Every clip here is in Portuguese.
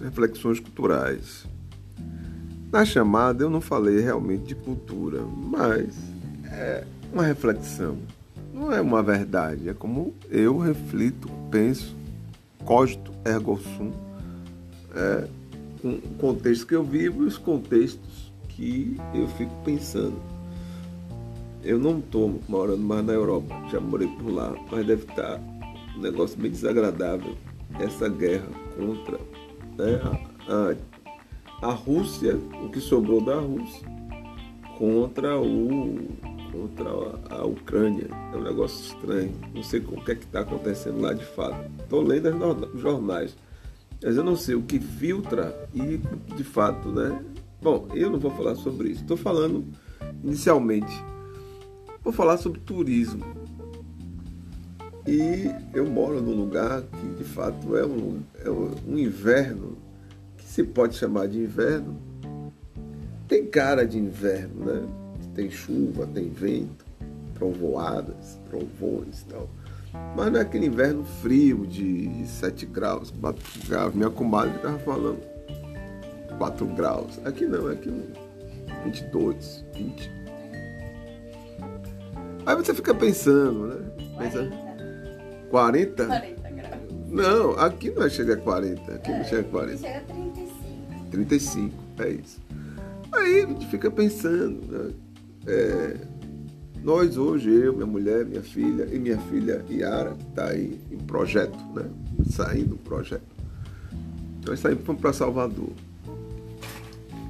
Reflexões Culturais. Na chamada eu não falei realmente de cultura, mas é uma reflexão. Não é uma verdade, é como eu reflito, penso, cogito, ergo sum. É um contexto que eu vivo e os contextos que eu fico pensando. Eu não estou morando mais na Europa, já morei por lá, mas deve estar um negócio bem desagradável essa guerra contra né, a, a, Rússia, o que sobrou da Rússia, contra o contra a, Ucrânia. É um negócio estranho. Não sei o que é que está acontecendo lá de fato. Estou lendo os jornais, mas eu não sei o que filtra e de fato, né? Bom, eu não vou falar sobre isso. Estou falando inicialmente. Vou falar sobre turismo. E eu moro num lugar que de fato é um, é um inverno, se pode chamar de inverno. Tem cara de inverno, né? Tem chuva, tem vento, trovoadas, trovões e tal. Mas não é aquele inverno frio de 7 graus, 4 graus. Minha comadre estava falando 4 graus. Aqui não, aqui 22, 20. Aí você fica pensando, né? Pensa, 40? 40 graus. Não, aqui não chega a 40. Aqui não chega a 40. Chega a 35. 35, é isso. Aí a gente fica pensando, né? É, nós hoje, eu, minha mulher, minha filha e minha filha Yara, que está aí em projeto, né? Saindo do projeto. Nós saímos para Salvador.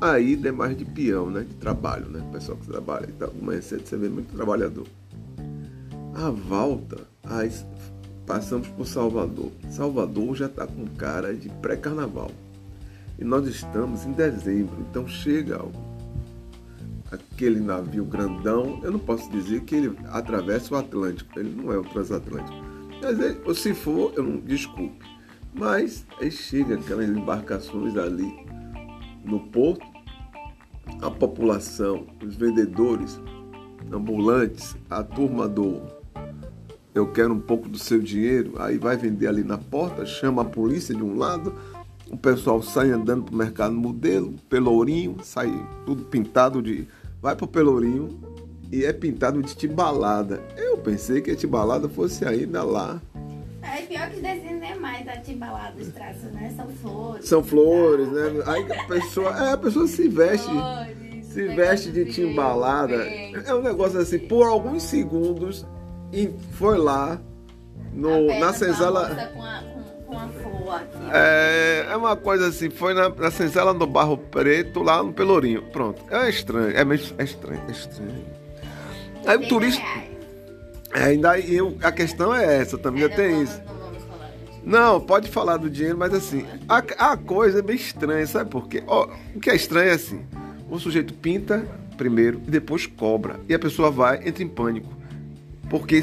Aí demais de peão, né? De trabalho, né? O pessoal que trabalha e tal. Cedo você vê muito trabalhador. A volta, as Passamos por Salvador. Salvador já está com cara de pré-carnaval. E nós estamos em dezembro, então chega aquele navio grandão. Eu não posso dizer que ele atravessa o Atlântico, ele não é o transatlântico. Mas ele, se for, eu não desculpe. Mas aí chega aquelas embarcações ali no porto, a população, os vendedores ambulantes, a turma do eu quero um pouco do seu dinheiro, aí vai vender ali na porta, chama a polícia de um lado, o pessoal sai andando pro mercado modelo, pelourinho, sai tudo pintado de. Vai pro pelourinho e é pintado de timbalada. Eu pensei que a timbalada fosse ainda lá. É pior que desenho é mais a timbalada, os traços, né? São flores. São flores, né? Aí a pessoa, é, a pessoa se veste. Flores, se veste de timbalada. É um negócio assim, por alguns segundos e foi lá no, na senzala. Com a, aqui. É, é uma coisa assim, foi na, na senzala do Barro Preto, lá no Pelourinho. Pronto. É estranho, é, meio, é estranho, é estranho. Aí o turista. É, ainda eu, a questão é essa também, é, tem isso. Não, pode falar do dinheiro, mas assim, a, a coisa é bem estranha, sabe por quê? Ó, o que é estranho é assim, o sujeito pinta primeiro e depois cobra. E a pessoa vai, entra em pânico. Porque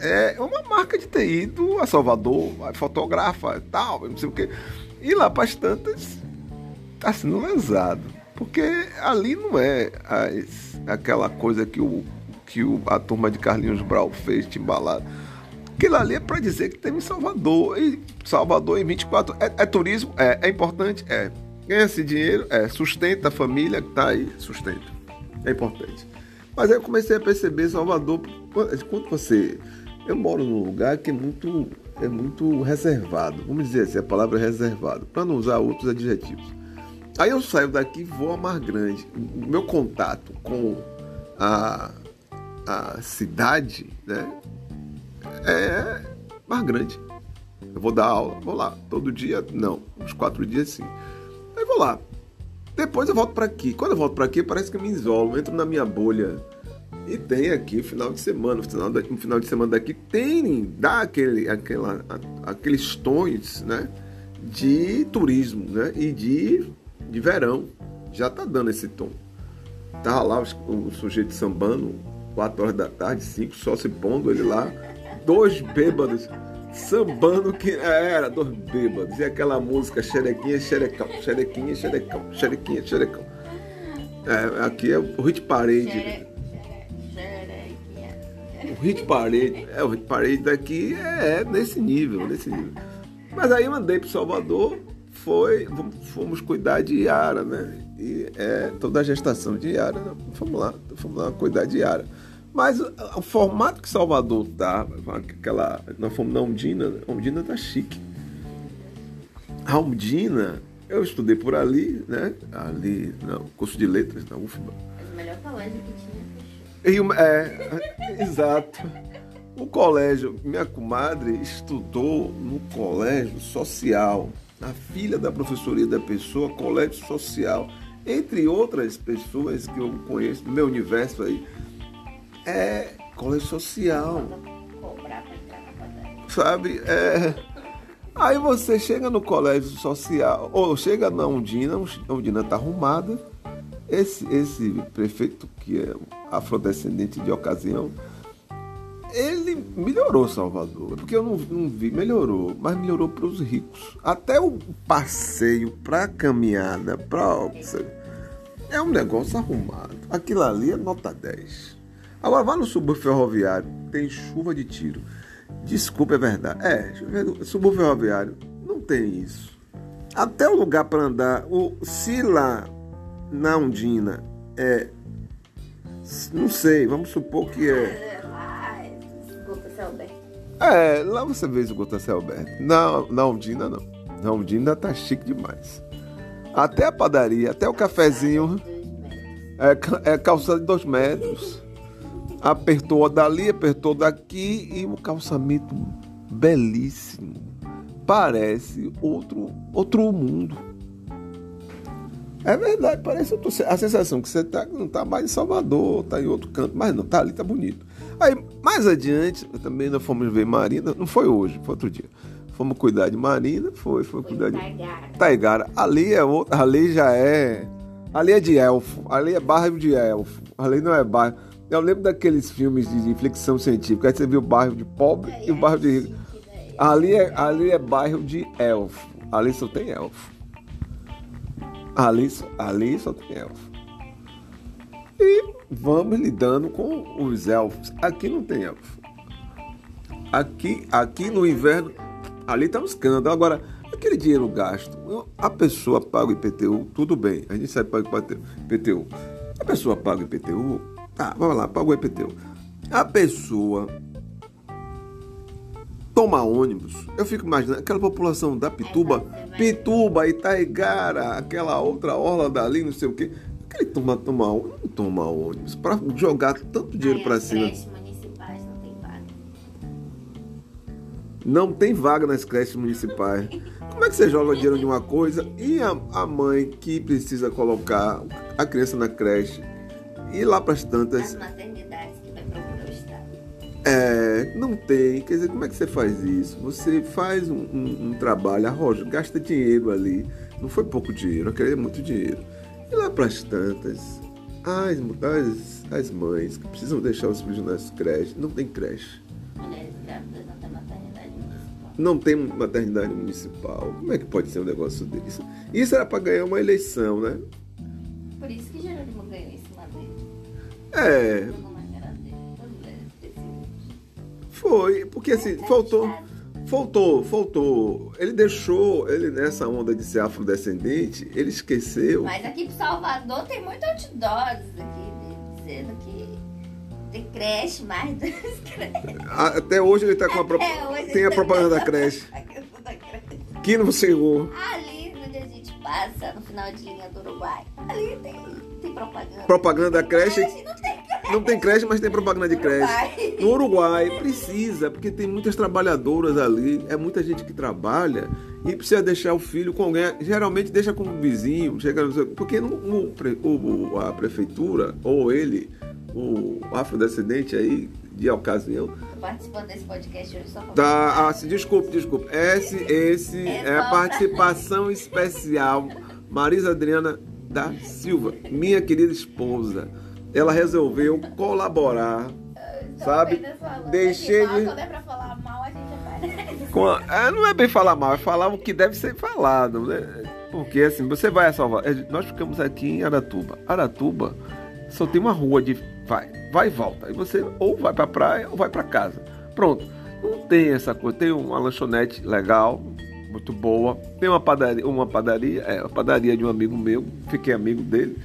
é uma marca de ter ido a Salvador, fotografa tal, não sei o quê. E lá para as tantas está sendo lesado. Porque ali não é as, aquela coisa que, o, que o, a turma de Carlinhos Brau fez de embalado. Aquilo ali é para dizer que teve em Salvador. E Salvador em 24. É, é turismo? É. É importante? É. Ganha esse dinheiro? É. Sustenta a família que está aí? Sustenta. É importante. Mas aí eu comecei a perceber Salvador, quando você. Eu moro num lugar que é muito, é muito reservado, vamos dizer assim, a palavra é reservado, para não usar outros adjetivos. Aí eu saio daqui e vou a Mar Grande. O meu contato com a, a cidade né, é Mar Grande. Eu vou dar aula, vou lá. Todo dia, não. Uns quatro dias sim. Aí vou lá. Depois eu volto para aqui. Quando eu volto para aqui, parece que eu me isolo, entro na minha bolha. E tem aqui final de semana, no final, final de semana daqui tem, dá aquele, aquela, aqueles tons, né, de turismo, né, e de, de verão. Já tá dando esse tom. Tava lá o, o sujeito sambando, 4 horas da tarde, 5, só se pondo ele lá, dois bêbados sambando que era dos bêbados. E aquela música xerequinha, xerecão, xerequinha, xerecão, xerequinha, xerecão. É, aqui é o hit parade. Hit parade, é, o hit parade daqui é, nesse nível, nesse nível. Mas aí eu andei para Salvador, foi, fomos cuidar de Yara, né? E é, toda a gestação de Yara, né? fomos lá, fomos lá cuidar de Yara. Mas o, formato que Salvador tá, aquela, nós fomos na Ondina, a Ondina tá chique. A Ondina, eu estudei por ali, né? Ali, no curso de letras na UFBA. É melhor colégio que tinha. E, é, exato. O colégio, minha comadre estudou no colégio social. A filha da professoria da pessoa, colégio social. Entre outras pessoas que eu conheço do meu universo aí. É colégio social. Sabe? É. Aí você chega no colégio social, ou chega na Undina, a Undina tá arrumada. Esse, esse prefeito, que é afrodescendente de ocasião, ele melhorou Salvador, porque eu não, não vi, melhorou, mas melhorou para os ricos. Até o passeio para caminhada, para é um negócio arrumado. Aquilo ali é nota 10. Agora vá no subúrbio ferroviário, tem chuva de tiro. Desculpa, é verdade. É, subúrbio ferroviário não tem isso. Até o lugar para andar, o se lá na Undina é não sei, vamos supor que é é, lá você vê esgoto a céu aberto. Na, na Ondina, não. Na Ondina tá chique demais. Até a padaria, até o cafezinho. É, é calçado de dois metros. Apertou dali, apertou daqui e um calçamento belíssimo. Parece outro, outro mundo. É verdade, parece outro, a sensação que você tá, não tá mais em Salvador, tá em outro canto, mas não, tá ali, tá bonito. Aí, mais adiante, também nós fomos ver Marina, não foi hoje, foi outro dia. Fomos cuidar de Marina, foi, foi cuidar de Taigara. Ali é outra, ali já é, ali é de elfo, ali é bairro de elfo, ali não é bairro. Eu lembro daqueles filmes de ficção científica, aí você viu o bairro de pobre e o bairro de rico. Ali é, ali é bairro de elfo, ali só tem elfo. Ali, ali só tem elfo. E vamos lidando com os elfos. Aqui não tem elfo. Aqui, aqui no inverno, ali está um escândalo. Agora, aquele dinheiro gasto, a pessoa paga o IPTU, tudo bem, a gente sabe pagar o IPTU. A pessoa paga o IPTU, tá, vamos lá, paga o IPTU. A pessoa toma ônibus, eu fico imaginando aquela população da Pituba, Pituba, Itaigara, aquela outra orla dali, não sei o quê. Aquele toma, toma, não toma ônibus para jogar tanto dinheiro para cima. municipais não tem vaga. Não tem vaga nas creches municipais. Como é que você joga dinheiro de uma coisa e a, a mãe que precisa colocar a criança na creche e lá para as tantas. As maternidades É, não tem. Quer dizer, como é que você faz isso? Você faz um, um, um trabalho, arroja, gasta dinheiro ali. Não foi pouco dinheiro, eu queria muito dinheiro. E lá para as tantas, as, as, as mães que precisam deixar os filhos nas creches, não tem creche. Mulheres grávidas não tem maternidade municipal. Não tem maternidade municipal. Como é que pode ser um negócio desse? Isso era para ganhar uma eleição, né? Por isso que Jerônimo ganhou em cima dele. É, foi. Porque assim, faltou. Faltou, faltou. Ele deixou, ele nessa onda de ser afrodescendente, ele esqueceu. Mas aqui pro Salvador tem muito outdoors aqui dizendo que tem creche, mais das creches. Até hoje ele tá com a pro... Até hoje tem a ele propaganda tá- da creche. A questão da creche. Que no Senhor. Ali onde a gente passa, no final de linha do Uruguai, ali tem, tem propaganda. Propaganda da creche. Creche não tem. Não tem creche, mas tem propaganda de creche. No Uruguai precisa, porque tem muitas trabalhadoras ali, é muita gente que trabalha e precisa deixar o filho com alguém. Geralmente deixa com um vizinho, chega, porque no, pre- o- a prefeitura ou ele, o afrodescendente aí de ocasião, Tô participando desse podcast hoje só Tá, ah, desculpe, desculpe. Esse, esse é a participação especial. Marisa Adriana da Silva, minha querida esposa. Ela resolveu colaborar, Tô sabe? falando Deixei mal, de- Quando é pra falar mal, a gente a- é, não é bem falar mal, é falar o que deve ser falado, né? Porque assim, você vai a Salvador. é, Nós ficamos aqui em Aratuba. Aratuba só tem uma rua de vai, vai e volta. E você ou vai pra praia ou vai pra casa. Pronto. Não tem essa coisa. Tem uma lanchonete legal, muito boa. Tem uma padaria, uma padaria, é, a padaria de um amigo meu, fiquei amigo dele.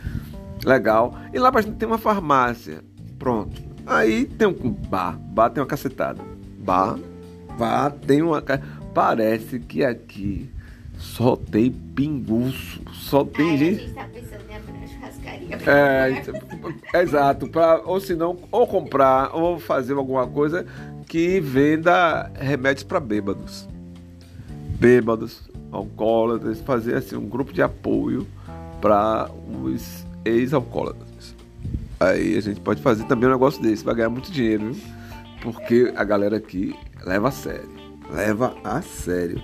Legal. E lá pra gente tem uma farmácia. Pronto. Aí tem um bar, bar tem uma cacetada. Bar, bar tem uma parece que aqui só tem pinguço, só tem Ai, gente. A gente tá pensando em abrir uma churrascaria. É, exato, pra, ou se não, ou comprar, ou fazer alguma coisa que venda remédios para bêbados. Bêbados, alcoólatras, fazer assim um grupo de apoio para os ex-alcoólatras. Aí a gente pode fazer também um negócio desse, vai ganhar muito dinheiro, viu? Porque a galera aqui leva a sério. Leva a sério.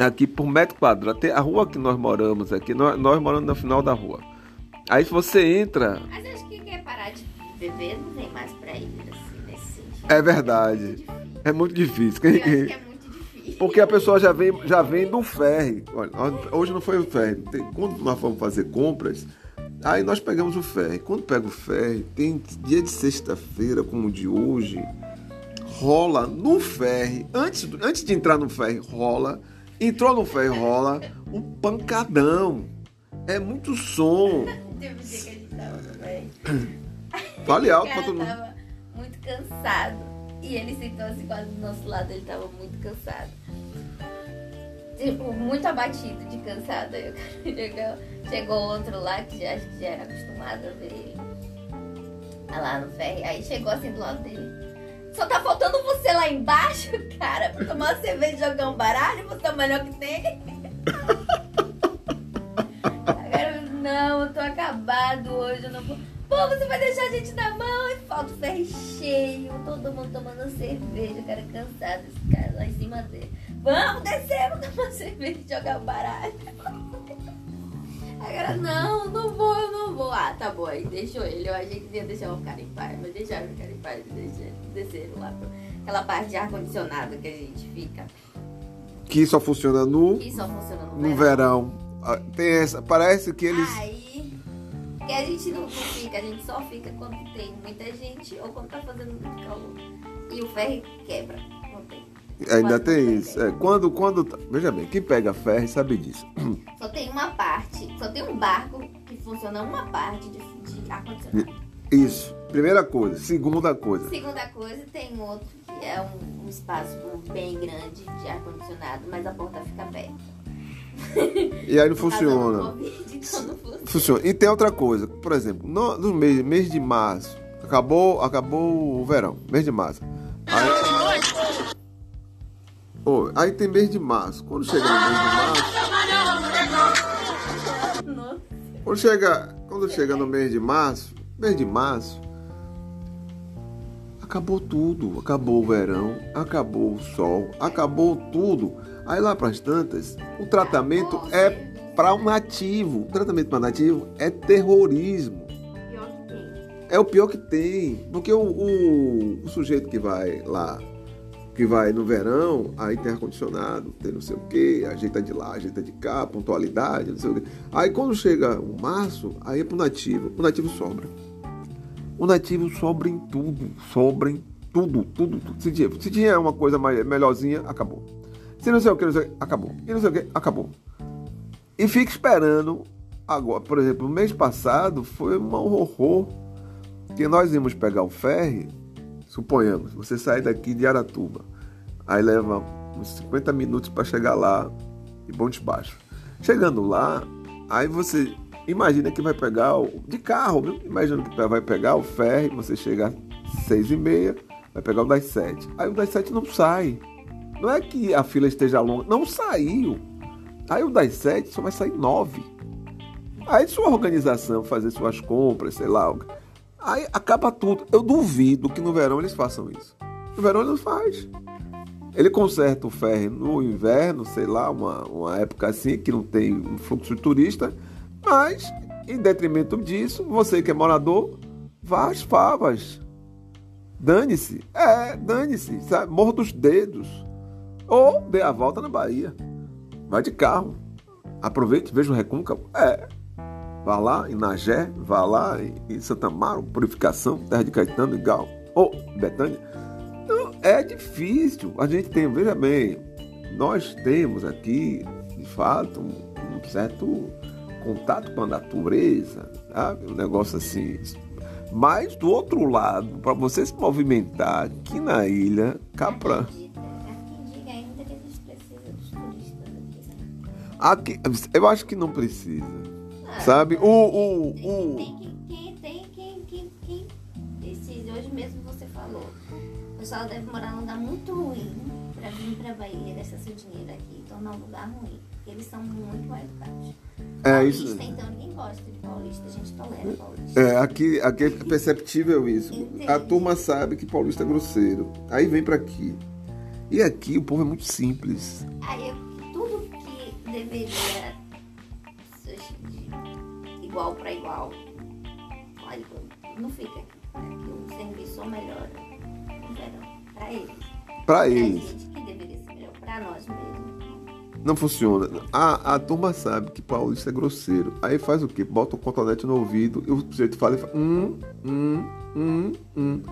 Aqui por metro quadrado, tem a rua que nós moramos aqui, nós, nós moramos no final da rua. Aí se você entra, Mas acho que quer parar de beber não vem mais pra ir assim, nesse sentido. é verdade. É muito difícil. Eu acho que é muito difícil. Porque a pessoa já vem, já vem do ferry. Olha, hoje não foi o ferry. Tem- quando nós fomos fazer compras, aí nós pegamos o ferry. Quando pega o ferry, tem dia de sexta-feira, como o de hoje, rola no ferry. Antes, antes de entrar no ferry, rola. Entrou no ferry, rola um pancadão. É muito som. Teve um dia que a gente tava também. Fale O alto pra todo mundo. tava muito cansado. E ele sentou assim quase do nosso lado, ele tava muito cansado. Tipo, muito abatido de cansado. Cara chegou, chegou outro lá, que já, acho que já era acostumado a ver ele. Lá no ferry. Aí chegou assim do lado dele. Só tá faltando você lá embaixo, cara, pra tomar uma cerveja e jogar um baralho, você é o melhor que tem. Agora, não, eu tô acabado hoje, eu não vou. Pô, você vai deixar a gente na mão e falta o ferro cheio, todo mundo tomando cerveja, o cara cansado, esse cara lá em cima dele. Vamos descer, vamos tomar cerveja e jogar o baralho. Agora, não, não vou, eu não vou. Ah, tá bom, aí deixou ele. Eu achei que ia deixar o cara em paz, mas deixaram o cara em paz e desceram lá pra aquela parte de ar-condicionado que a gente fica. Que só funciona no, Que só funciona no, no verão. Ah, Tem essa. Parece que eles. Aí, que a gente não, fica, a gente só fica quando tem muita gente ou quando tá fazendo muito calor. E o ferro quebra. Ainda tem isso. É, quando, quando. Veja bem, quem pega ferro sabe disso. Só tem uma parte, só tem um barco que funciona uma parte de, de ar-condicionado. Isso. Primeira coisa. Segunda coisa. Segunda coisa, tem outro que é um, um espaço bem grande de ar-condicionado, mas a porta fica aberta. E aí não funciona. Covid, então não funciona. Funciona. E tem outra coisa. Por exemplo, no, no mês, mês de março. Acabou, acabou o verão. Mês de março. Aí, Ô, aí tem mês de março. Quando chega no mês de março. Nossa. Quando chega, quando chega no mês de março, mês de março, acabou tudo. Acabou o verão, acabou o sol, acabou tudo. Aí lá para as tantas, o tratamento é para um nativo. O tratamento para nativo é terrorismo. É o pior que tem. Porque o, o, o sujeito que vai lá, que vai no verão, aí tem ar-condicionado, tem não sei o que, ajeita de lá, ajeita de cá, pontualidade, não sei o que. Aí quando chega o março, aí é pro nativo. O nativo sobra. O nativo sobra em tudo. Sobra em tudo, tudo, tudo. Se tinha, se tinha uma coisa mais, melhorzinha, acabou. Se não sei o que, não sei o que, acabou. E não sei o que, acabou. E fica esperando agora. Por exemplo, mês passado foi um horror que nós íamos pegar o ferry, suponhamos, você sai daqui de Aratuba, aí leva uns 50 minutos para chegar lá de Ponte Baixo. Chegando lá, aí você imagina que vai pegar o, de carro, viu? Imagina que vai pegar o ferry, você chega às seis e meia, vai pegar o das sete. Aí o das sete não sai. Não é que a fila esteja longa, não saiu. Aí o das sete só vai sair nove. Aí sua organização, fazer suas compras, sei lá, Aí acaba tudo. Eu duvido que no verão eles façam isso. No verão ele não faz. Ele conserta o ferry no inverno, sei lá, uma, uma época assim que não tem um fluxo de turista, mas em detrimento disso, você que é morador, vá às favas. Dane-se. É, dane-se? Morra dos dedos. Ou dê a volta na Bahia. Vai de carro. Aproveite, veja o recôncavo. É, Vá lá em Nagé, vá lá em, Santa Amaro, Purificação, Terra de Caetano e Gal. Ou Betânia. Não, é difícil. A gente tem, veja bem, nós temos aqui, de fato, um, um certo contato com a natureza, sabe? Um negócio assim. Mas do outro lado, para você se movimentar aqui na ilha, Capra. Aqui, eu acho que não precisa. Sabe? O, o, o... Quem tem, quem, quem, quem decide. Hoje mesmo você falou. O pessoal deve morar num lugar muito ruim para vir para Bahia, gastar seu dinheiro aqui tornar um lugar ruim. Eles são muito mal educados. É paulista, isso. então ninguém gosta de paulista, a gente tolera paulista. É, aqui, aqui é perceptível isso. Entendi. A turma sabe que paulista é grosseiro. Aí vem para aqui. E aqui o povo é muito simples. Aí eu deveria ser igual para igual. Olha, não fica aqui. O serviço melhora verão. Para eles. Para eles. gente que deveria ser melhor. Para nós mesmos. Não funciona. A, a turma sabe que paulista é grosseiro. Aí faz o quê? Bota o cotonete no ouvido e o sujeito fala e fala. Hum, hum, hum, hum.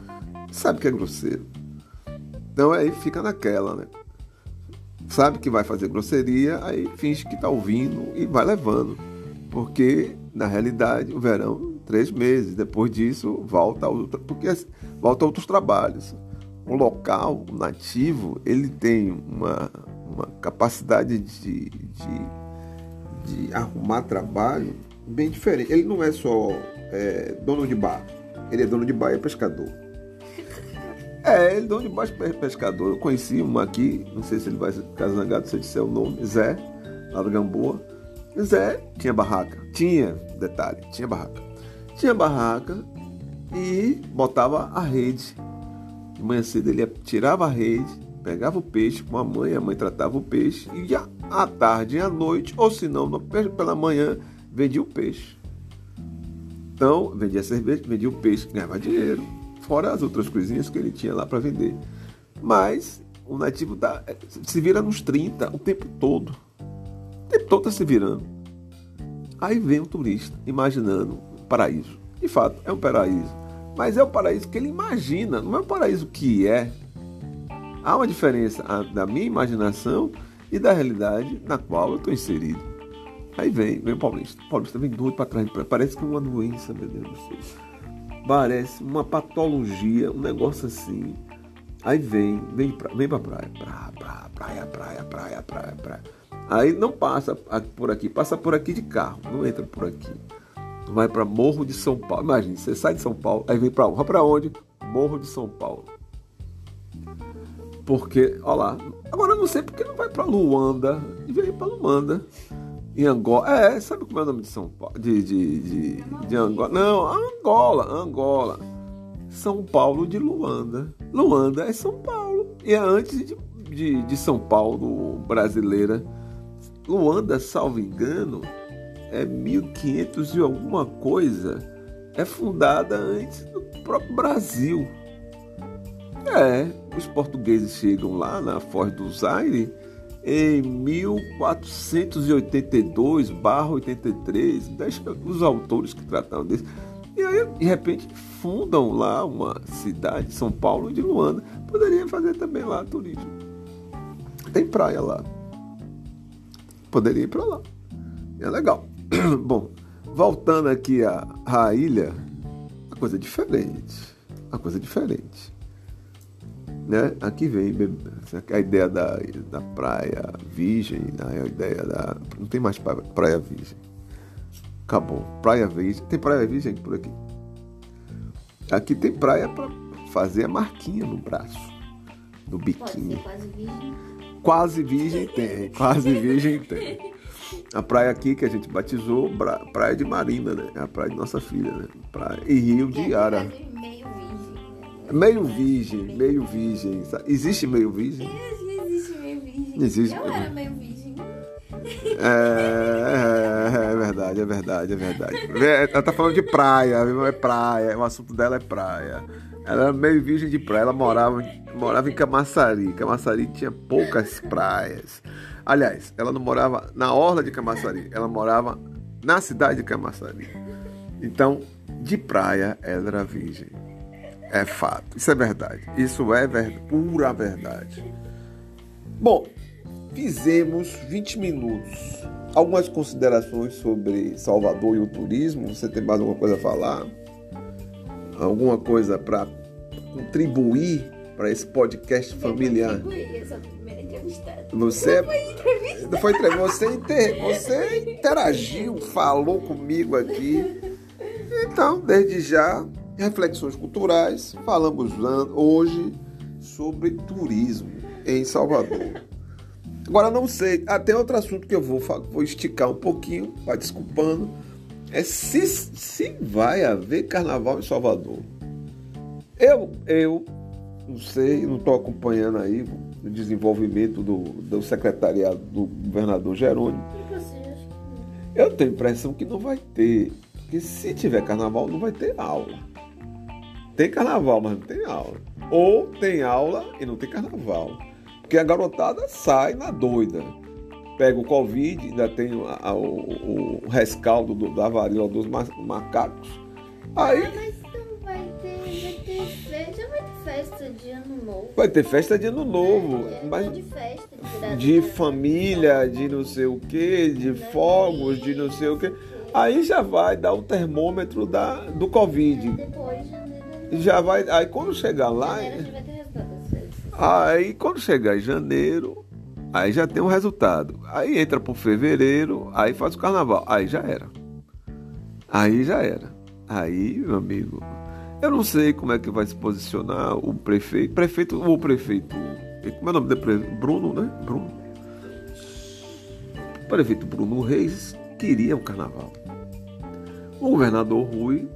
Sabe que é grosseiro. Então aí fica naquela, né? sabe que vai fazer grosseria, aí finge que está ouvindo e vai levando. Porque, na realidade, o verão, três meses. Depois disso, volta porque, volta a outros trabalhos. O local, o nativo, ele tem uma, uma capacidade de, de, de arrumar trabalho bem diferente. Ele não é só é, dono de bar, ele é dono de bar e é pescador. É, ele é dono de baixo pescador. Eu conheci um aqui, não sei se ele vai ficar zangado se eu disser o nome, Zé, lá do Gamboa. Zé tinha barraca. Tinha, detalhe, tinha barraca. Tinha barraca e botava a rede. De manhã cedo ele tirava a rede, pegava o peixe com a mãe, a mãe tratava o peixe e à tarde e à noite, ou se não, pela manhã, vendia o peixe. Então, vendia cerveja, vendia o peixe, ganhava dinheiro fora as outras coisinhas que ele tinha lá para vender. Mas o nativo tá, se vira nos 30 o tempo todo. Tempo todo está se virando. Aí vem um turista imaginando um paraíso. De fato, é um paraíso. Mas é o paraíso que ele imagina, não é o paraíso que é. Há uma diferença da minha imaginação e da realidade na qual eu estou inserido. Aí vem, vem o Paulista. O Paulista vem doido para trás. Parece que é uma doença, meu Deus do céu. Parece uma patologia, um negócio assim. Aí vem, vem pra, vem pra praia, praia, praia, praia, praia, praia, praia, praia. Aí não passa por aqui, passa por aqui de carro, não entra por aqui. Vai para Morro de São Paulo. Imagina, você sai de São Paulo, aí vem para vai para onde? Morro de São Paulo. Porque, olha lá, agora eu não sei porque não vai para Luanda e vem para Luanda. Em Angola. É, sabe como é o nome de São Paulo? De, de, de, de Angola. Não, Angola, Angola. São Paulo de Luanda. Luanda é São Paulo. E é antes de, de, de São Paulo brasileira. Luanda, salvo engano, é 1500 e alguma coisa. É fundada antes do próprio Brasil. É, os portugueses chegam lá na Foz do Zaire em 1482 83, os autores que trataram disso. E aí, de repente, fundam lá uma cidade, São Paulo de Luanda. Poderia fazer também lá turismo. Tem praia lá. Poderia ir para lá. É legal. Bom, voltando aqui à, à ilha, a coisa é diferente. A coisa é diferente. Né? Aqui vem a ideia da, da praia virgem, né? a ideia da. Não tem mais praia, praia virgem. Acabou. Praia virgem. Tem praia virgem por aqui? Aqui tem praia para fazer a marquinha no braço, no biquíni. quase virgem? Quase virgem tem, quase virgem tem. A praia aqui que a gente batizou, praia de Marina, né? É a praia de nossa filha, né? Praia, e Rio de Ara. Meio virgem, meio virgem. Existe meio virgem? Existe meio virgem. Existe. Eu era meio virgem. É, é, é, verdade, é verdade, é verdade. Ela tá falando de praia, é praia, o assunto dela é praia. Ela era meio virgem de praia, ela morava, morava em Camaçari. Camaçari tinha poucas praias. Aliás, ela não morava na orla de Camaçari, ela morava na cidade de Camaçari. Então, de praia, ela era virgem. É fato. Isso é verdade. Isso é ver... pura verdade. Bom, fizemos 20 minutos. Algumas considerações sobre Salvador e o turismo? Você tem mais alguma coisa a falar? Alguma coisa para contribuir para esse podcast familiar? Você não foi entrevista, você, inter, você interagiu, falou comigo aqui. Então, desde já, reflexões culturais, falamos hoje sobre turismo em Salvador. Agora não sei, até outro assunto que eu vou, vou esticar um pouquinho, vai desculpando, é se, se vai haver carnaval em Salvador. Eu, eu não sei, não estou acompanhando aí o desenvolvimento do, do secretariado do governador Jerônimo. Eu tenho a impressão que não vai ter. Porque se tiver carnaval, não vai ter aula. Tem carnaval, mas não tem aula. Ou tem aula e não tem carnaval. Porque a garotada sai na doida. Pega o Covid, ainda tem o, o, o rescaldo do, da varíola dos macacos. Aí. Vai ter festa de ano novo. Vai ter festa de ano novo. É, mas de festa, de família, de não sei o que, de fogos, de não sei o que. Aí já vai dar o termômetro da, do Covid. Depois, janeiro. Já vai. Aí quando chegar lá. Aí quando chegar em janeiro, aí já tem um resultado. Aí entra pro fevereiro, aí faz o carnaval. Aí já era. Aí já era. Aí, meu amigo, eu não sei como é que vai se posicionar o prefeito. Prefeito ou prefeito. Como é o nome dele? Bruno, né? Bruno. O prefeito Bruno Reis queria o carnaval. O governador Rui,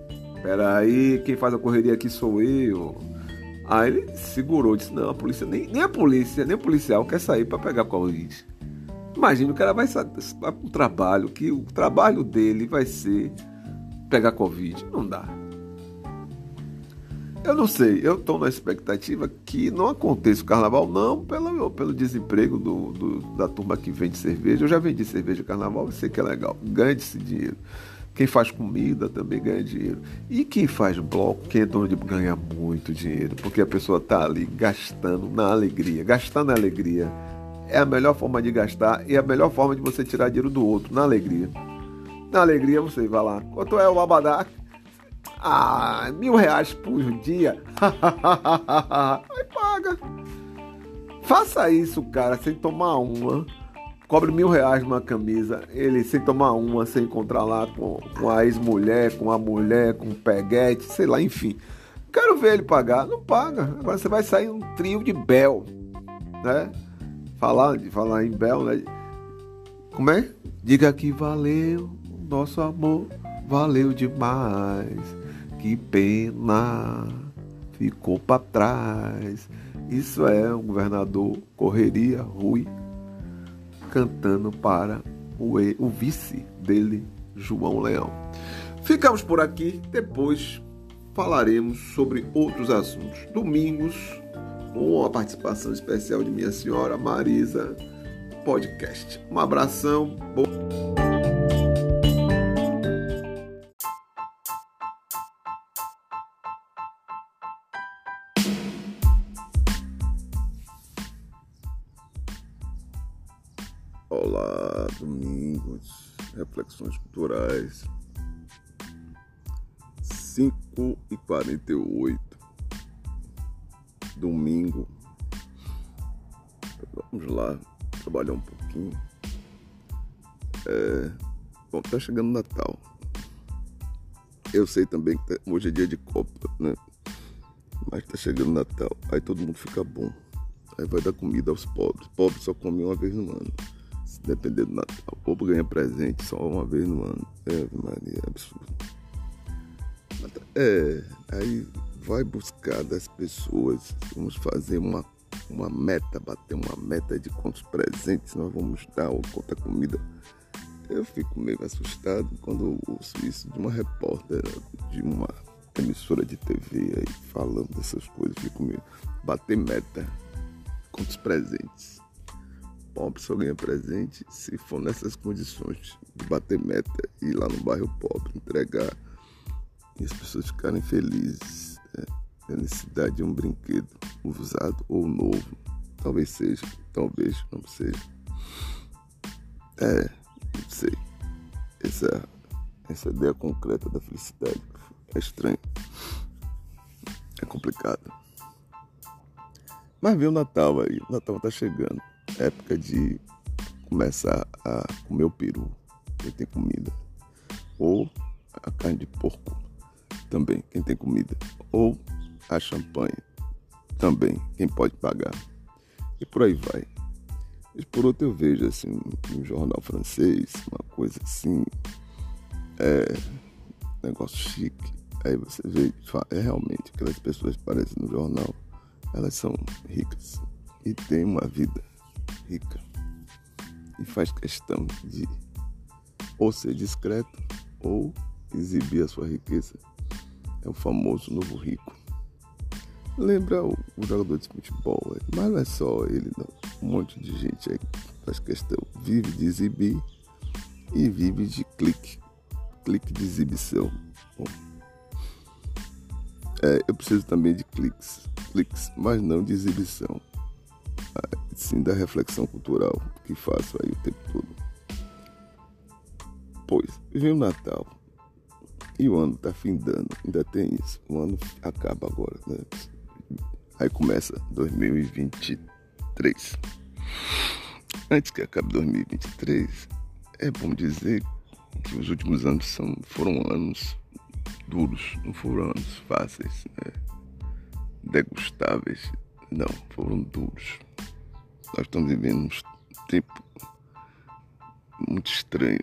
peraí, quem faz a correria aqui sou eu. Aí ele segurou, disse, não, a polícia, nem, nem a polícia, nem o policial quer sair para pegar Covid. Imagina, o cara vai, vai para um trabalho, que o trabalho dele vai ser pegar Covid. Não dá. Eu não sei, eu estou na expectativa que não aconteça o carnaval, não pelo, pelo desemprego do, do- da turma que vende cerveja. Eu já vendi cerveja de carnaval, eu sei que é legal, ganha esse dinheiro. Quem faz comida também ganha dinheiro. E quem faz bloco, quem é dono de ganha muito dinheiro, porque a pessoa está ali gastando na alegria. Gastar na alegria é a melhor forma de gastar e a melhor forma de você tirar dinheiro do outro, na alegria. Na alegria você vai lá. Quanto é o abadá? Ah, mil reais por dia. Aí paga. Faça isso, cara, sem tomar uma. Cobre mil reais numa camisa. Ele sem tomar uma, sem encontrar lá com, com a ex-mulher, com a mulher, com o peguete, sei lá, enfim. Quero ver ele pagar. Não paga. Agora você vai sair um trio de Bel. Né? Falar, falar em Bel, né? Como é? Diga que valeu nosso amor, valeu demais. Que pena, ficou para trás. Isso é o governador Correria Rui cantando para o, o vice dele, João Leão. Ficamos por aqui, depois falaremos sobre outros assuntos. Domingos, com a participação especial de minha senhora Marisa Podcast. Um abração. Olá, domingos, reflexões culturais. 5 e 48 Domingo. Vamos lá, trabalhar um pouquinho. É, bom, tá chegando Natal. Eu sei também que tá- hoje é dia de Copa, né? Mas tá chegando Natal. Aí todo mundo fica bom. Aí vai dar comida aos pobres. Pobres só comem uma vez no ano. Se depender do Natal. O povo ganha presente só uma vez no ano. É, Maria, é absurdo. É, aí vai buscar das pessoas. Vamos fazer uma, uma meta, bater uma meta de quantos presentes nós vamos dar ou quanta comida. Eu fico meio assustado quando ouço isso de uma repórter de uma emissora de TV aí falando dessas coisas. Fico meio. Bater meta. Quantos presentes? Pobre só ganha presente se for nessas condições de bater meta e ir lá no bairro pobre entregar e as pessoas ficarem felizes. Né? A necessidade de um brinquedo usado ou novo. Talvez seja, talvez não seja. É, não sei. Essa, essa ideia concreta da felicidade é estranha. É complicado. Mas vem o Natal aí. O Natal tá chegando. Época de começar a comer o peru. Quem tem comida. Ou a carne de porco. Também, quem tem comida. Ou a champanhe. Também, quem pode pagar. E por aí vai. E por outro eu vejo assim, um jornal francês, uma coisa assim, é negócio chique. Aí você vê, é realmente aquelas pessoas que aparecem no jornal, elas são ricas e têm uma vida rica. E faz questão de ou ser discreto ou exibir a sua riqueza. É o famoso novo rico. Lembra o, jogador de futebol, mas não é só ele não. Um monte de gente aí faz questão, vive de exibir e vive de clique. Clique de exibição. Bom, é, eu preciso também de cliques, cliques, mas não de exibição. Sim da reflexão cultural que faço aí o tempo todo. Pois, vem o Natal. E o ano tá findando, ainda tem isso. O ano acaba agora, né? Aí começa 2023. Antes que acabe 2023, é bom dizer que os últimos anos são, foram anos duros, não foram anos fáceis, né? degustáveis, não, foram duros. Nós estamos vivendo um tempo muito estranho,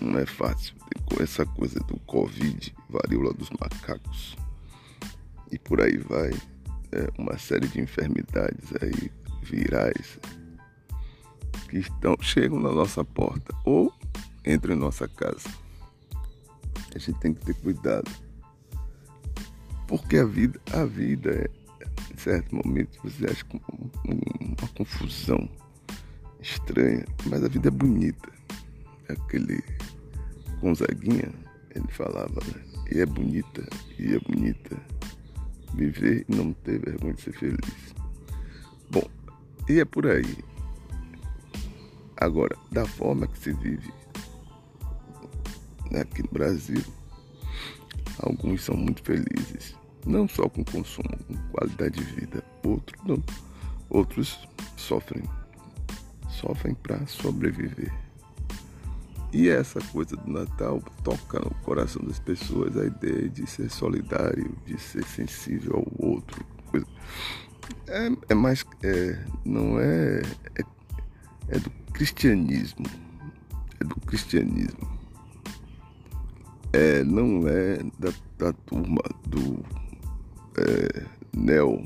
não é fácil. Com essa coisa do Covid, varíola dos macacos e por aí vai é, uma série de enfermidades aí virais que estão, chegam na nossa porta ou entram em nossa casa. A gente tem que ter cuidado. Porque a vida, a vida é, certo momento, você acha uma confusão estranha, mas a vida é bonita. Aquele Gonzaguinha, ele falava, né? E é bonita, e é bonita viver e não ter vergonha de ser feliz. Bom, e é por aí. Agora, da forma que se vive aqui no Brasil, alguns são muito felizes, não só com consumo, com qualidade de vida, outros não. Outros sofrem, sofrem para sobreviver. E essa coisa do Natal toca no coração das pessoas a ideia de ser solidário, de ser sensível ao outro. Coisa. É, é mais. É, não é, é. É do cristianismo. É do cristianismo. É, não é da, da turma do é, neo,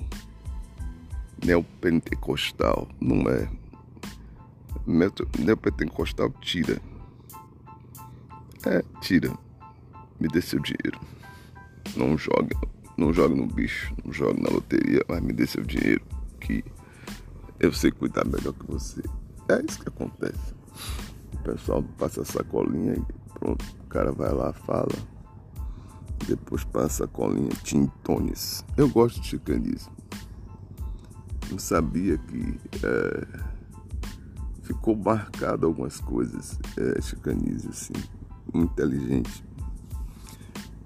neopentecostal. Não é. Neopentecostal tira é, tira. Me dê seu dinheiro. Não joga. Não joga no bicho. Não joga na loteria, mas me dê seu dinheiro. Que eu sei cuidar melhor que você. É isso que acontece. O pessoal passa a sacolinha e pronto. O cara vai lá, fala. Depois passa a sacolinha Tintones. Eu gosto de chicanismo. Não sabia que é, ficou marcado algumas coisas é, chicanismo assim inteligente.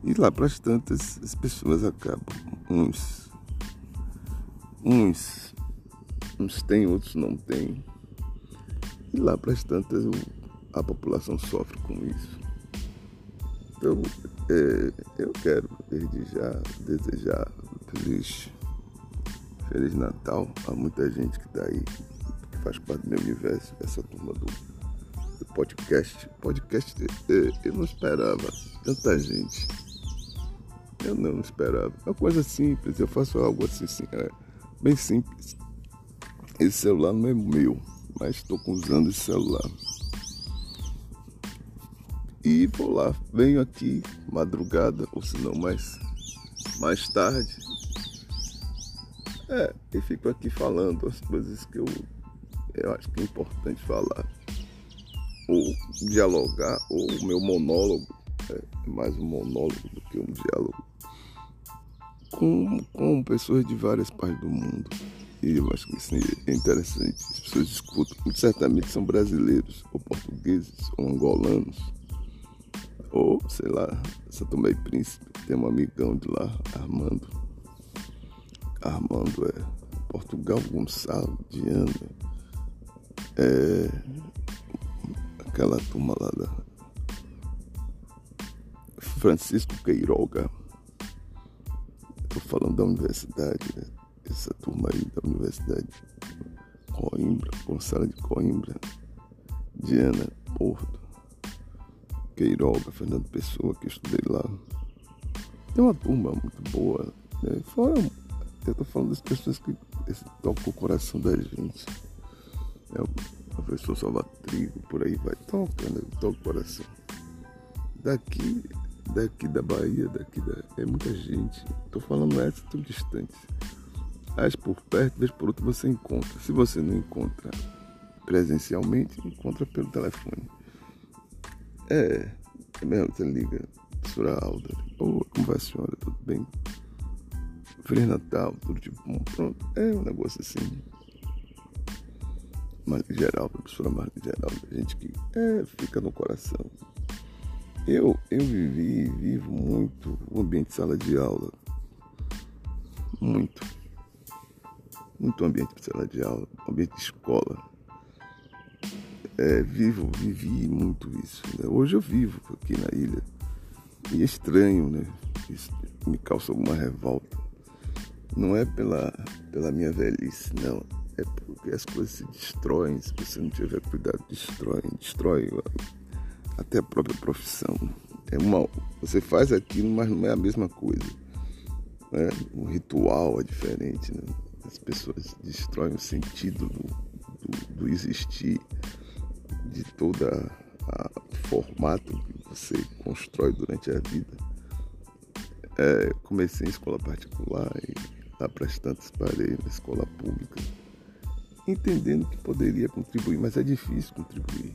E lá para as tantas, as pessoas acabam. Uns, uns, uns têm, outros não têm. E lá para as tantas, a população sofre com isso. Então, é, eu quero, desde já, desejar feliz, feliz Natal a muita gente que está aí, que faz parte do meu universo, essa turma do podcast. Podcast eh, eu não esperava tanta gente. Eu não esperava. É uma coisa simples, eu faço algo assim, assim é bem simples. Esse celular não é meu, mas estou usando esse celular. E vou lá, venho aqui madrugada, ou se não mais, mais tarde. É, e fico aqui falando as coisas que eu, eu acho que é importante falar ou dialogar, ou o meu monólogo, é mais um monólogo do que um diálogo, com, com pessoas de várias partes do mundo. E eu acho que isso é interessante. As pessoas escutam, certamente são brasileiros, ou portugueses, ou angolanos, ou, sei lá, São Tomé e Príncipe. Tem um amigão de lá, Armando. Armando é Portugal Gonçalo, Diana. É aquela turma lá da Francisco Queiroga. Estou falando da universidade, né? essa turma aí da universidade. Coimbra, Gonçalo de Coimbra, Diana Porto, Queiroga, Fernando Pessoa, que eu estudei lá. Tem uma turma muito boa, né? Fora, eu estou falando das pessoas que tocam o coração da gente. É o professor Salvatrigo, por aí vai, toca, né? Toca o coração. Daqui daqui da Bahia, daqui da. É muita gente. Tô falando essa tão distante. As por perto, vez por outro você encontra. Se você não encontra presencialmente, encontra pelo telefone. É, é mesmo, você liga, professora Alda. Oi, como vai a senhora? Tudo bem? Feliz Natal, tudo de bom. Pronto, é um negócio assim. Em geral, professora Marlene geral, gente que é, fica no coração. Eu, eu vivi e vivo muito o ambiente de sala de aula. Muito. Muito ambiente de sala de aula, ambiente de escola. É, vivo, vivi muito isso. Né? Hoje eu vivo aqui na ilha. E é estranho, né? Isso me causa alguma revolta. Não é pela, pela minha velhice, não. É porque as coisas se destroem. Se você não tiver cuidado, destroem. Destrói até a própria profissão. É uma, você faz aquilo, mas não é a mesma coisa. Né? O ritual é diferente. Né? As pessoas destroem o sentido do, do, do existir, de toda o formato que você constrói durante a vida. É, comecei em escola particular e lá para as tantas parei na escola pública, entendendo que poderia contribuir, mas é difícil contribuir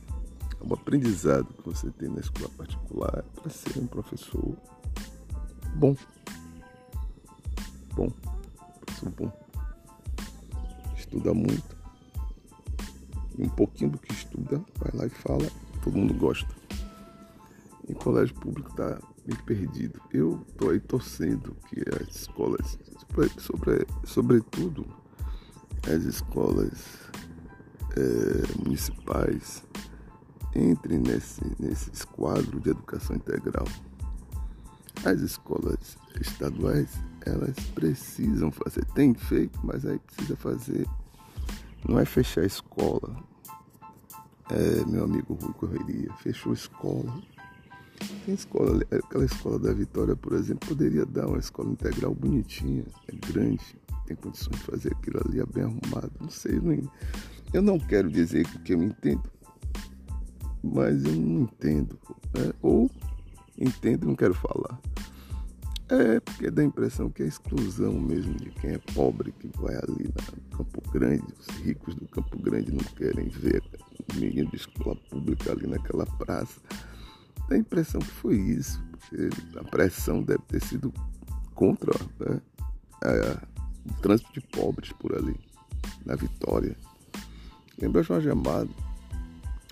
o aprendizado que você tem na escola particular para ser um professor bom. Bom, professor bom. Estuda muito. E um pouquinho do que estuda, vai lá e fala, todo mundo gosta. Em colégio público está meio perdido. Eu estou aí torcendo que as escolas, sobre, sobretudo as escolas é, municipais, entre nesse, nesse quadro de educação integral. As escolas estaduais, elas precisam fazer, tem feito, mas aí precisa fazer. Não é fechar a escola. É, meu amigo Rui Correria, fechou a escola. Tem escola, aquela escola da Vitória, por exemplo, poderia dar uma escola integral bonitinha, é grande, tem condições de fazer aquilo ali, é bem arrumado. Não sei, não, eu não quero dizer que eu entendo, mas eu não entendo. Né? Ou entendo e não quero falar. É porque dá a impressão que é exclusão mesmo de quem é pobre que vai ali no Campo Grande. Os ricos do Campo Grande não querem ver o menino de escola pública ali naquela praça. Dá a impressão que foi isso. a pressão deve ter sido contra né? o trânsito de pobres por ali, na Vitória. Lembra Jorge Amado?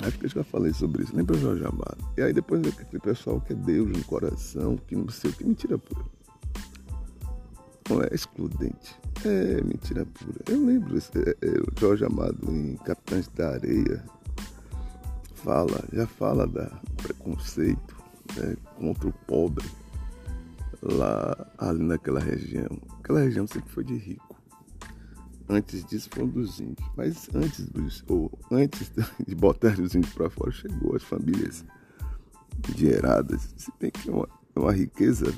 Acho que eu já falei sobre isso. Lembra o Jorge Amado? E aí depois aquele pessoal que é Deus no coração, que não sei o que, mentira pura. Não é excludente. É mentira pura. Eu lembro esse, é, é, o Jorge Amado em Capitães da Areia. Fala, já fala da preconceito né, contra o pobre lá ali naquela região. Aquela região sempre foi de rico. Antes disso foram dos índios. Mas antes dos, ou antes de botar os índios para fora, chegou as famílias endinheiradas. Se bem que é uma, é uma riqueza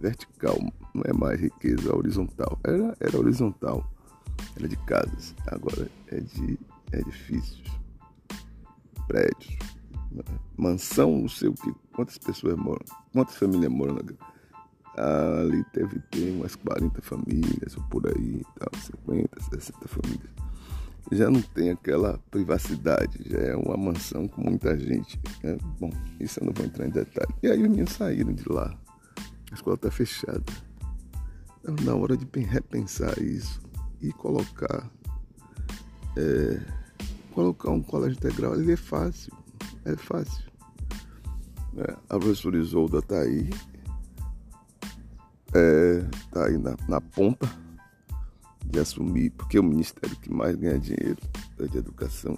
vertical, não é mais riqueza horizontal. Era, era horizontal, era de casas. Agora é de edifícios, prédios, mansão, não sei o que, quantas pessoas moram, quantas famílias moram na ali deve ter umas 40 famílias ou por aí, tal, 50, 60 famílias. Já não tem aquela privacidade, já é uma mansão com muita gente. Né? Bom, isso eu não vou entrar em detalhe. E aí os meninos saíram de lá. A escola está fechada. Então, na hora de repensar isso, e colocar é, colocar um colégio integral, é fácil, é fácil. É, a professora Isolda está aí, está é, aí na, na, ponta de assumir, porque é o ministério que mais ganha dinheiro é de educação.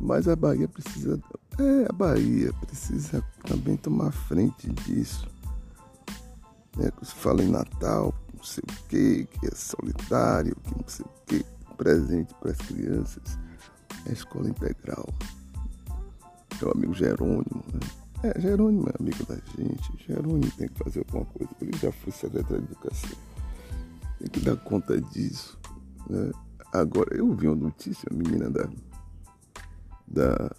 Mas a Bahia precisa, é, a Bahia precisa também tomar frente disso. Né? Se fala em Natal, não sei o que, que é solidário, que não sei o que, presente para as crianças, é a escola integral. Meu amigo Jerônimo, né? É, Jerônimo é amigo da gente. Jerônimo tem que fazer alguma coisa. Ele já foi secretário de educação. Tem que dar conta disso. Né? Agora, eu vi uma notícia, a menina da. da.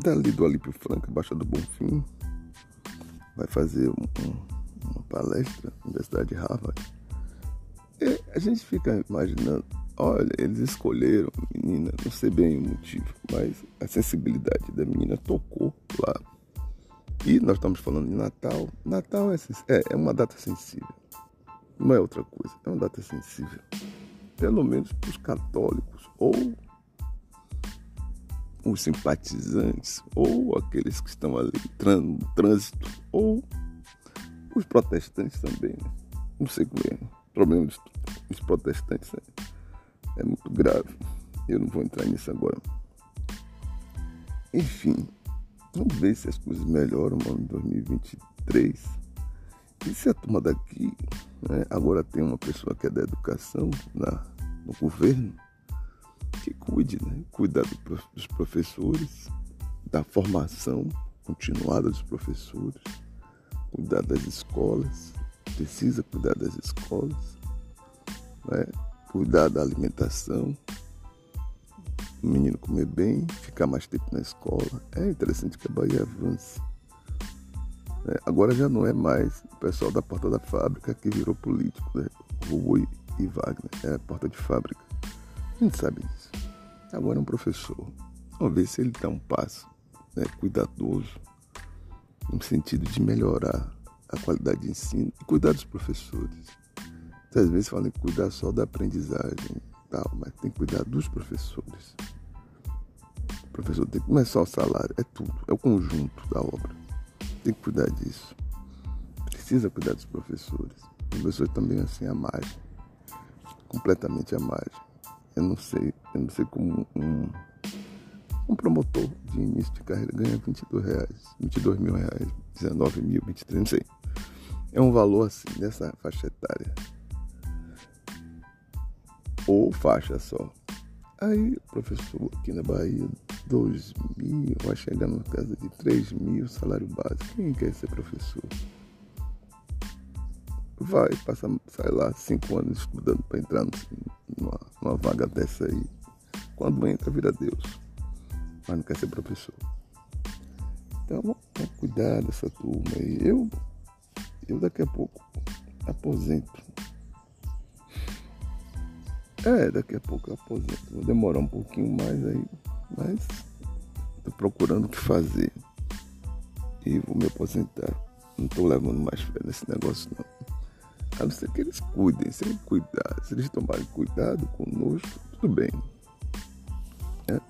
dali do Alípio Franca, Baixa do Bonfim, vai fazer um, uma palestra na Universidade de Harvard. E a gente fica imaginando, olha, eles escolheram menina, não sei bem o motivo, mas a sensibilidade da menina tocou lá. E nós estamos falando de Natal. Natal é, é, é uma data sensível. Não é outra coisa, é uma data sensível. Pelo menos para os católicos, ou os simpatizantes, ou aqueles que estão ali no trânsito, ou os protestantes também. Né? Não sei como é. Problema dos, dos protestantes é, é muito grave. Eu não vou entrar nisso agora. Enfim, vamos ver se as coisas melhoram mano, em 2023. E se a turma daqui né, agora tem uma pessoa que é da educação na, no governo, que cuide, né? Cuidar do, dos professores, da formação continuada dos professores, cuidar das escolas, precisa cuidar das escolas, né? cuidar da alimentação, o menino comer bem, ficar mais tempo na escola. É interessante que a Bahia avance. É, agora já não é mais o pessoal da porta da fábrica que virou político, né? Rui e Wagner, é a porta de fábrica. A gente sabe disso. Agora é um professor. Vamos ver se ele dá um passo né, cuidadoso no sentido de melhorar a qualidade de ensino e cuidar dos professores. Às vezes falam em cuidar só da aprendizagem, tal, mas tem que cuidar dos professores. O professor tem que não é só o salário, é tudo, é o conjunto da obra. Tem que cuidar disso. Precisa cuidar dos professores. Os professores também assim a margem, completamente à margem. Eu não sei, eu não sei como um, um promotor de início de carreira ganha 22 reais, 22 mil reais, 19 mil, 23, não sei. É um valor assim, nessa faixa etária. Ou faixa só. Aí, professor, aqui na Bahia, 2 mil, vai chegar na casa de 3 mil, salário básico. Quem quer ser professor? Vai, passa, sai lá, 5 anos estudando para entrar numa, numa vaga dessa aí. Quando entra, vira Deus. Mas não quer ser professor. Então, vamos cuidar dessa turma aí. Eu, eu daqui a pouco aposento. É, daqui a pouco eu aposento. Vou demorar um pouquinho mais aí, mas tô procurando o que fazer. E vou me aposentar. Não tô levando mais fé nesse negócio não. A não ser que eles cuidem, se eles cuidar, se eles tomarem cuidado conosco, tudo bem. É.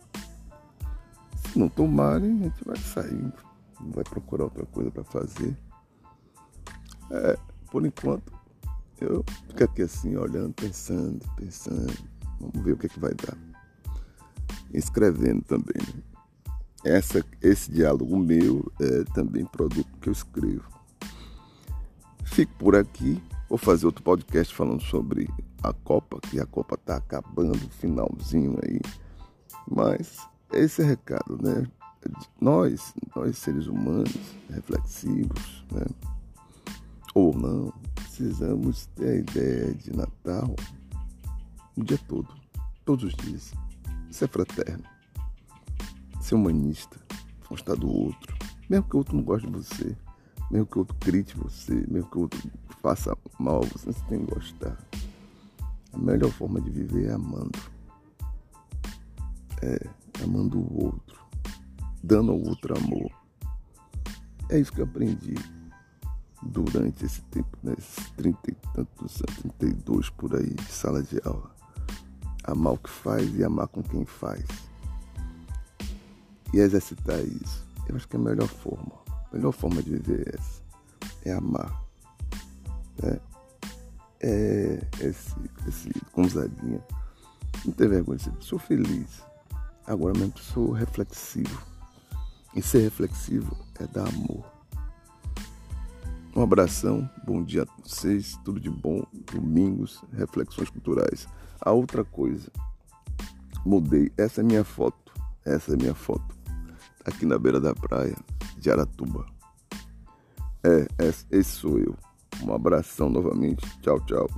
Se não tomarem, a gente vai saindo, vai procurar outra coisa para fazer. É, por enquanto, eu fico aqui assim, olhando, pensando, pensando. Vamos ver o que, é que vai dar. Escrevendo também. Né? Essa, esse diálogo meu é também produto que eu escrevo. Fico por aqui. Vou fazer outro podcast falando sobre a Copa, que a Copa está acabando, finalzinho aí. Mas esse é o recado, né? Nós, nós seres humanos, reflexivos, né? Ou não, precisamos ter a ideia de Natal o dia todo, todos os dias. Ser fraterno, ser humanista, gostar do outro, mesmo que o outro não goste de você, mesmo que o outro crite você, mesmo que o outro faça mal, você tem que gostar. A melhor forma de viver é amando. É, amando o outro, dando ao outro amor. É isso que eu aprendi durante esse tempo, né? Esses 30 e tantos anos, 32 por aí de sala de aula. Amar o que faz e amar com quem faz. E exercitar isso. Eu acho que é a melhor forma. A melhor forma de viver é essa. É amar. Né? É esse, esse Gonzaguinha. Não tem vergonha de Sou feliz. Agora mesmo sou reflexivo. E ser reflexivo é dar amor. Um abração, bom dia a vocês, tudo de bom, domingos, reflexões culturais. A outra coisa, mudei, essa é minha foto, essa é minha foto, aqui na beira da praia de Aratuba. É, esse sou eu. Um abração novamente, tchau, tchau.